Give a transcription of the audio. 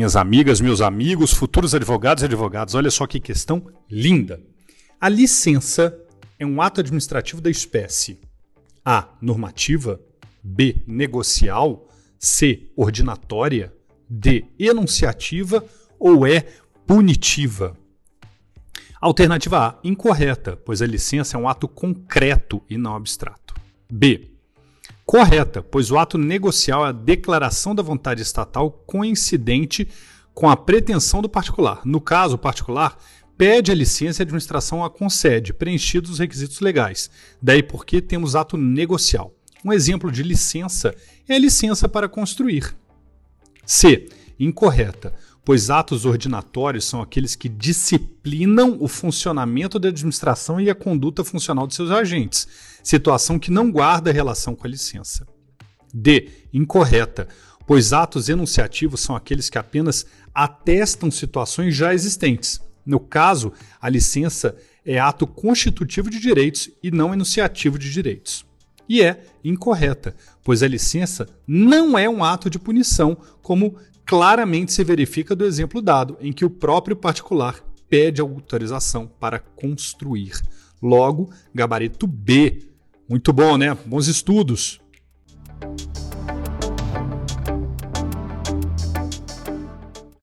Minhas amigas, meus amigos, futuros advogados e advogados, olha só que questão linda. A licença é um ato administrativo da espécie A. Normativa, B. Negocial, C. Ordinatória, D. Enunciativa ou E. Punitiva. Alternativa A, incorreta, pois a licença é um ato concreto e não abstrato. B. Correta, pois o ato negocial é a declaração da vontade estatal coincidente com a pretensão do particular. No caso, o particular pede a licença e a administração a concede, preenchidos os requisitos legais. Daí porque temos ato negocial. Um exemplo de licença é a licença para construir. C. Incorreta, pois atos ordinatórios são aqueles que disciplinam o funcionamento da administração e a conduta funcional de seus agentes, situação que não guarda relação com a licença. D. Incorreta, pois atos enunciativos são aqueles que apenas atestam situações já existentes. No caso, a licença é ato constitutivo de direitos e não enunciativo de direitos. E é incorreta, pois a licença não é um ato de punição, como claramente se verifica do exemplo dado, em que o próprio particular pede autorização para construir. Logo, gabarito B. Muito bom, né? Bons estudos.